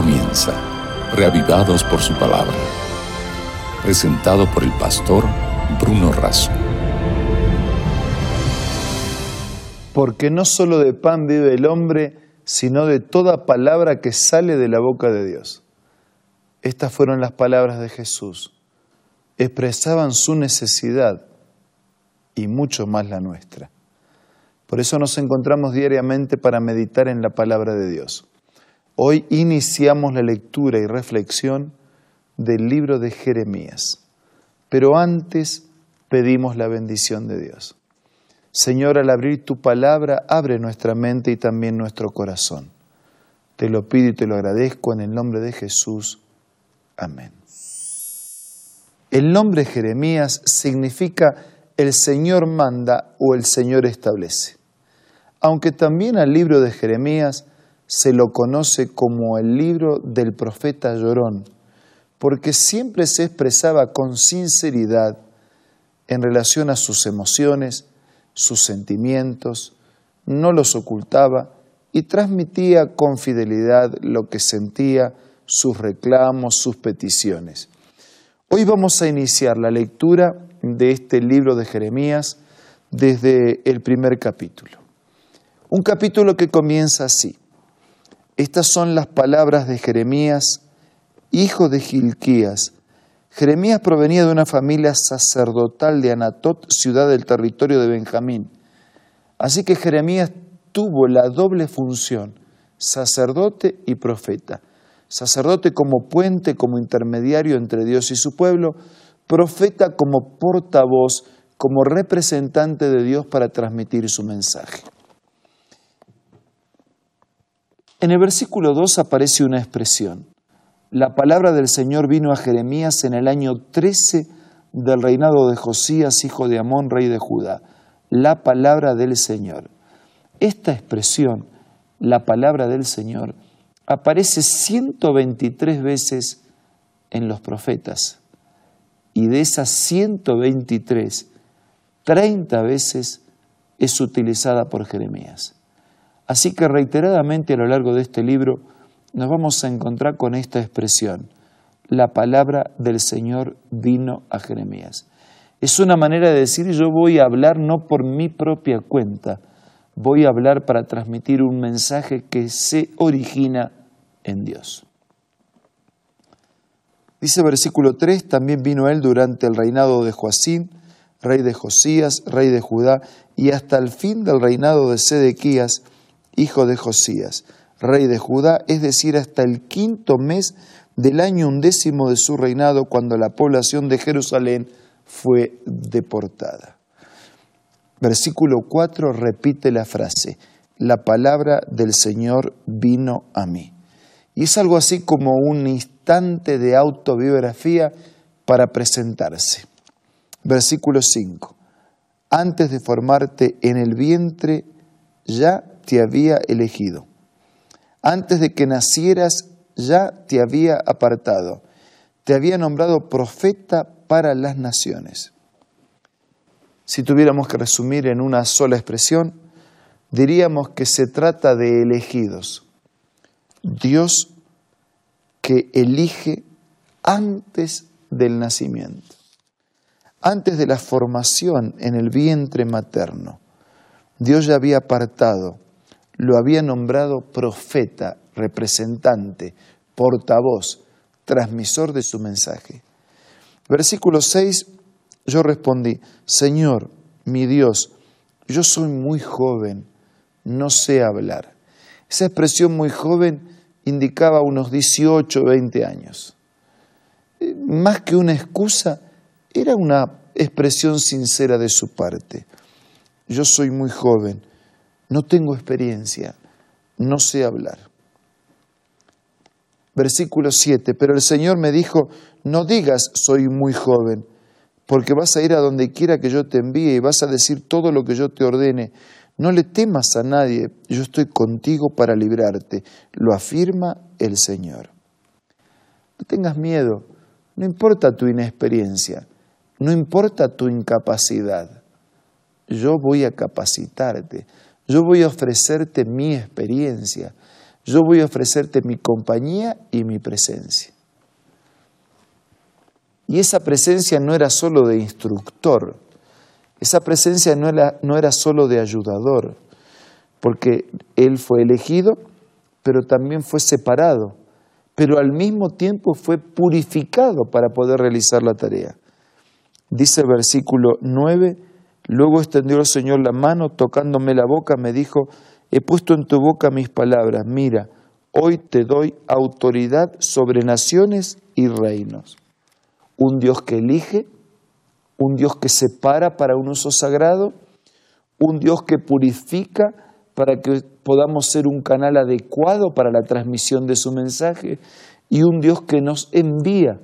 comienza, reavivados por su palabra. Presentado por el pastor Bruno Razo. Porque no solo de pan vive el hombre, sino de toda palabra que sale de la boca de Dios. Estas fueron las palabras de Jesús. Expresaban su necesidad y mucho más la nuestra. Por eso nos encontramos diariamente para meditar en la palabra de Dios. Hoy iniciamos la lectura y reflexión del libro de Jeremías, pero antes pedimos la bendición de Dios. Señor, al abrir tu palabra, abre nuestra mente y también nuestro corazón. Te lo pido y te lo agradezco en el nombre de Jesús. Amén. El nombre Jeremías significa el Señor manda o el Señor establece aunque también al libro de Jeremías se lo conoce como el libro del profeta llorón, porque siempre se expresaba con sinceridad en relación a sus emociones, sus sentimientos, no los ocultaba y transmitía con fidelidad lo que sentía, sus reclamos, sus peticiones. Hoy vamos a iniciar la lectura de este libro de Jeremías desde el primer capítulo. Un capítulo que comienza así. Estas son las palabras de Jeremías, hijo de Gilquías. Jeremías provenía de una familia sacerdotal de Anatot, ciudad del territorio de Benjamín. Así que Jeremías tuvo la doble función, sacerdote y profeta. Sacerdote como puente, como intermediario entre Dios y su pueblo, profeta como portavoz, como representante de Dios para transmitir su mensaje. En el versículo 2 aparece una expresión. La palabra del Señor vino a Jeremías en el año 13 del reinado de Josías, hijo de Amón, rey de Judá. La palabra del Señor. Esta expresión, la palabra del Señor, aparece 123 veces en los profetas. Y de esas 123, 30 veces es utilizada por Jeremías. Así que reiteradamente a lo largo de este libro nos vamos a encontrar con esta expresión. La palabra del Señor vino a Jeremías. Es una manera de decir yo voy a hablar no por mi propia cuenta, voy a hablar para transmitir un mensaje que se origina en Dios. Dice versículo 3, también vino él durante el reinado de Joacín, rey de Josías, rey de Judá, y hasta el fin del reinado de Sedequías, hijo de Josías, rey de Judá, es decir, hasta el quinto mes del año undécimo de su reinado, cuando la población de Jerusalén fue deportada. Versículo 4 repite la frase, la palabra del Señor vino a mí. Y es algo así como un instante de autobiografía para presentarse. Versículo 5. Antes de formarte en el vientre, ya te había elegido. Antes de que nacieras ya te había apartado. Te había nombrado profeta para las naciones. Si tuviéramos que resumir en una sola expresión, diríamos que se trata de elegidos. Dios que elige antes del nacimiento, antes de la formación en el vientre materno. Dios ya había apartado lo había nombrado profeta, representante, portavoz, transmisor de su mensaje. Versículo 6, yo respondí, Señor, mi Dios, yo soy muy joven, no sé hablar. Esa expresión muy joven indicaba unos 18, 20 años. Más que una excusa, era una expresión sincera de su parte. Yo soy muy joven, no tengo experiencia, no sé hablar. Versículo 7, pero el Señor me dijo, no digas soy muy joven, porque vas a ir a donde quiera que yo te envíe y vas a decir todo lo que yo te ordene. No le temas a nadie, yo estoy contigo para librarte, lo afirma el Señor. No tengas miedo, no importa tu inexperiencia, no importa tu incapacidad, yo voy a capacitarte. Yo voy a ofrecerte mi experiencia. yo voy a ofrecerte mi compañía y mi presencia. Y esa presencia no era solo de instructor, esa presencia no era, no era solo de ayudador, porque él fue elegido, pero también fue separado, pero al mismo tiempo fue purificado para poder realizar la tarea. Dice el versículo 9, luego extendió el Señor la mano, tocándome la boca, me dijo, he puesto en tu boca mis palabras, mira, hoy te doy autoridad sobre naciones y reinos. Un Dios que elige, un Dios que separa para un uso sagrado, un Dios que purifica para que podamos ser un canal adecuado para la transmisión de su mensaje y un Dios que nos envía.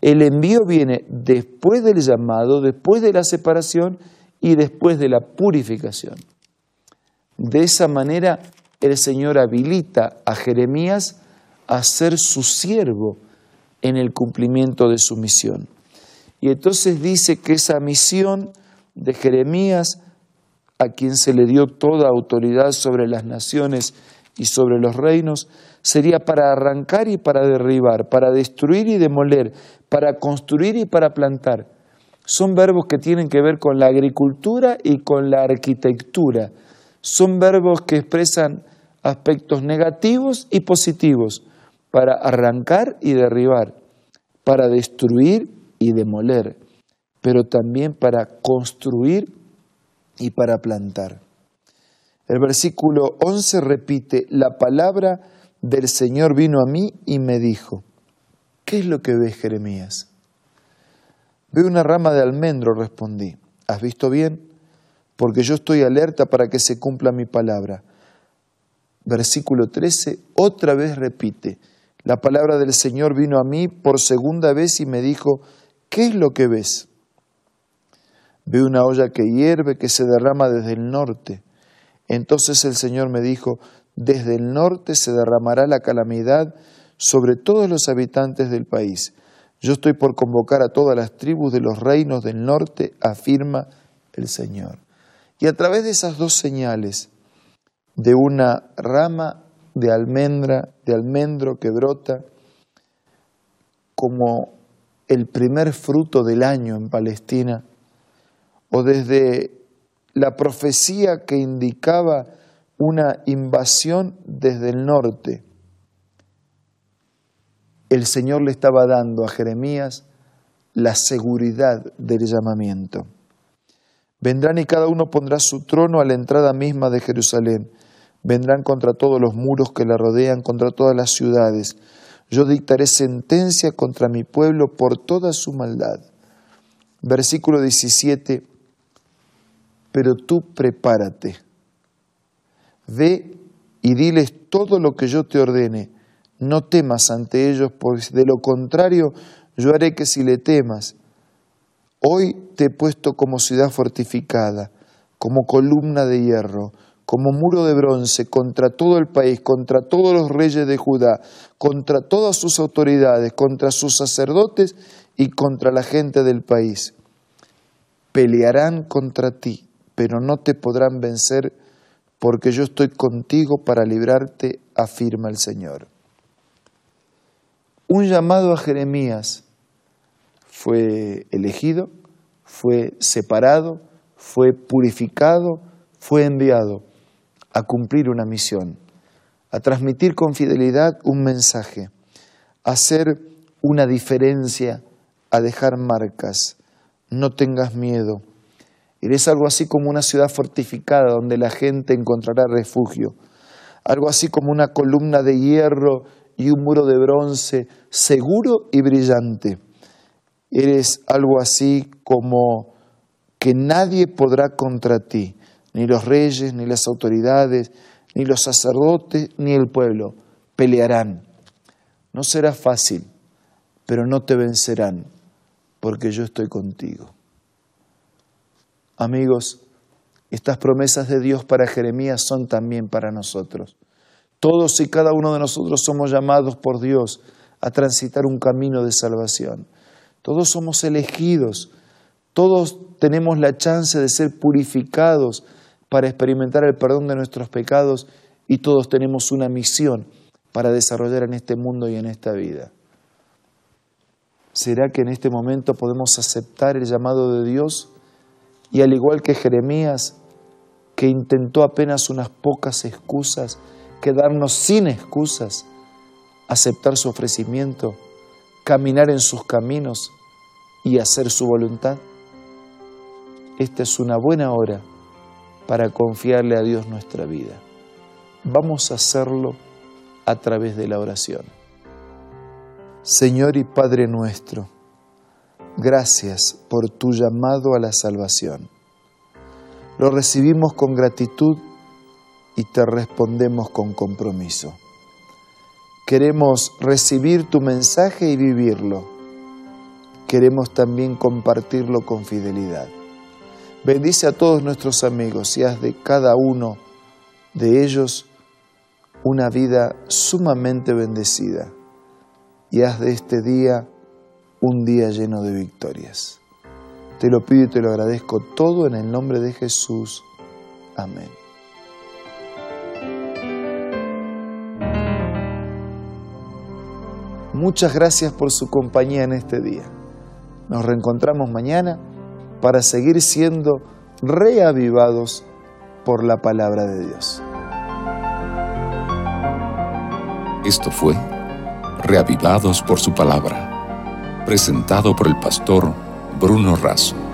El envío viene después del llamado, después de la separación y después de la purificación. De esa manera el Señor habilita a Jeremías a ser su siervo en el cumplimiento de su misión. Y entonces dice que esa misión de Jeremías, a quien se le dio toda autoridad sobre las naciones y sobre los reinos, sería para arrancar y para derribar, para destruir y demoler, para construir y para plantar. Son verbos que tienen que ver con la agricultura y con la arquitectura. Son verbos que expresan aspectos negativos y positivos para arrancar y derribar, para destruir y demoler, pero también para construir y para plantar. El versículo 11 repite, la palabra del Señor vino a mí y me dijo, ¿qué es lo que ves, Jeremías? Veo una rama de almendro, respondí. ¿Has visto bien? Porque yo estoy alerta para que se cumpla mi palabra. Versículo 13, otra vez repite, la palabra del Señor vino a mí por segunda vez y me dijo, ¿qué es lo que ves? Veo una olla que hierve, que se derrama desde el norte. Entonces el Señor me dijo, desde el norte se derramará la calamidad sobre todos los habitantes del país. Yo estoy por convocar a todas las tribus de los reinos del norte, afirma el Señor. Y a través de esas dos señales, de una rama de almendra, de almendro que brota como el primer fruto del año en Palestina, o desde la profecía que indicaba una invasión desde el norte, el Señor le estaba dando a Jeremías la seguridad del llamamiento. Vendrán y cada uno pondrá su trono a la entrada misma de Jerusalén. Vendrán contra todos los muros que la rodean, contra todas las ciudades. Yo dictaré sentencia contra mi pueblo por toda su maldad. Versículo 17. Pero tú prepárate. Ve y diles todo lo que yo te ordene. No temas ante ellos, porque de lo contrario yo haré que si le temas, hoy te he puesto como ciudad fortificada, como columna de hierro, como muro de bronce contra todo el país, contra todos los reyes de Judá, contra todas sus autoridades, contra sus sacerdotes y contra la gente del país. Pelearán contra ti, pero no te podrán vencer, porque yo estoy contigo para librarte, afirma el Señor. Un llamado a Jeremías fue elegido, fue separado, fue purificado, fue enviado a cumplir una misión, a transmitir con fidelidad un mensaje, a hacer una diferencia, a dejar marcas. No tengas miedo. Eres algo así como una ciudad fortificada donde la gente encontrará refugio, algo así como una columna de hierro y un muro de bronce seguro y brillante. Eres algo así como que nadie podrá contra ti ni los reyes, ni las autoridades, ni los sacerdotes, ni el pueblo pelearán. No será fácil, pero no te vencerán, porque yo estoy contigo. Amigos, estas promesas de Dios para Jeremías son también para nosotros. Todos y cada uno de nosotros somos llamados por Dios a transitar un camino de salvación. Todos somos elegidos, todos tenemos la chance de ser purificados para experimentar el perdón de nuestros pecados y todos tenemos una misión para desarrollar en este mundo y en esta vida. ¿Será que en este momento podemos aceptar el llamado de Dios y al igual que Jeremías, que intentó apenas unas pocas excusas, quedarnos sin excusas, aceptar su ofrecimiento, caminar en sus caminos y hacer su voluntad? Esta es una buena hora para confiarle a Dios nuestra vida. Vamos a hacerlo a través de la oración. Señor y Padre nuestro, gracias por tu llamado a la salvación. Lo recibimos con gratitud y te respondemos con compromiso. Queremos recibir tu mensaje y vivirlo. Queremos también compartirlo con fidelidad. Bendice a todos nuestros amigos y haz de cada uno de ellos una vida sumamente bendecida y haz de este día un día lleno de victorias. Te lo pido y te lo agradezco todo en el nombre de Jesús. Amén. Muchas gracias por su compañía en este día. Nos reencontramos mañana para seguir siendo reavivados por la palabra de Dios. Esto fue Reavivados por su palabra, presentado por el pastor Bruno Razo.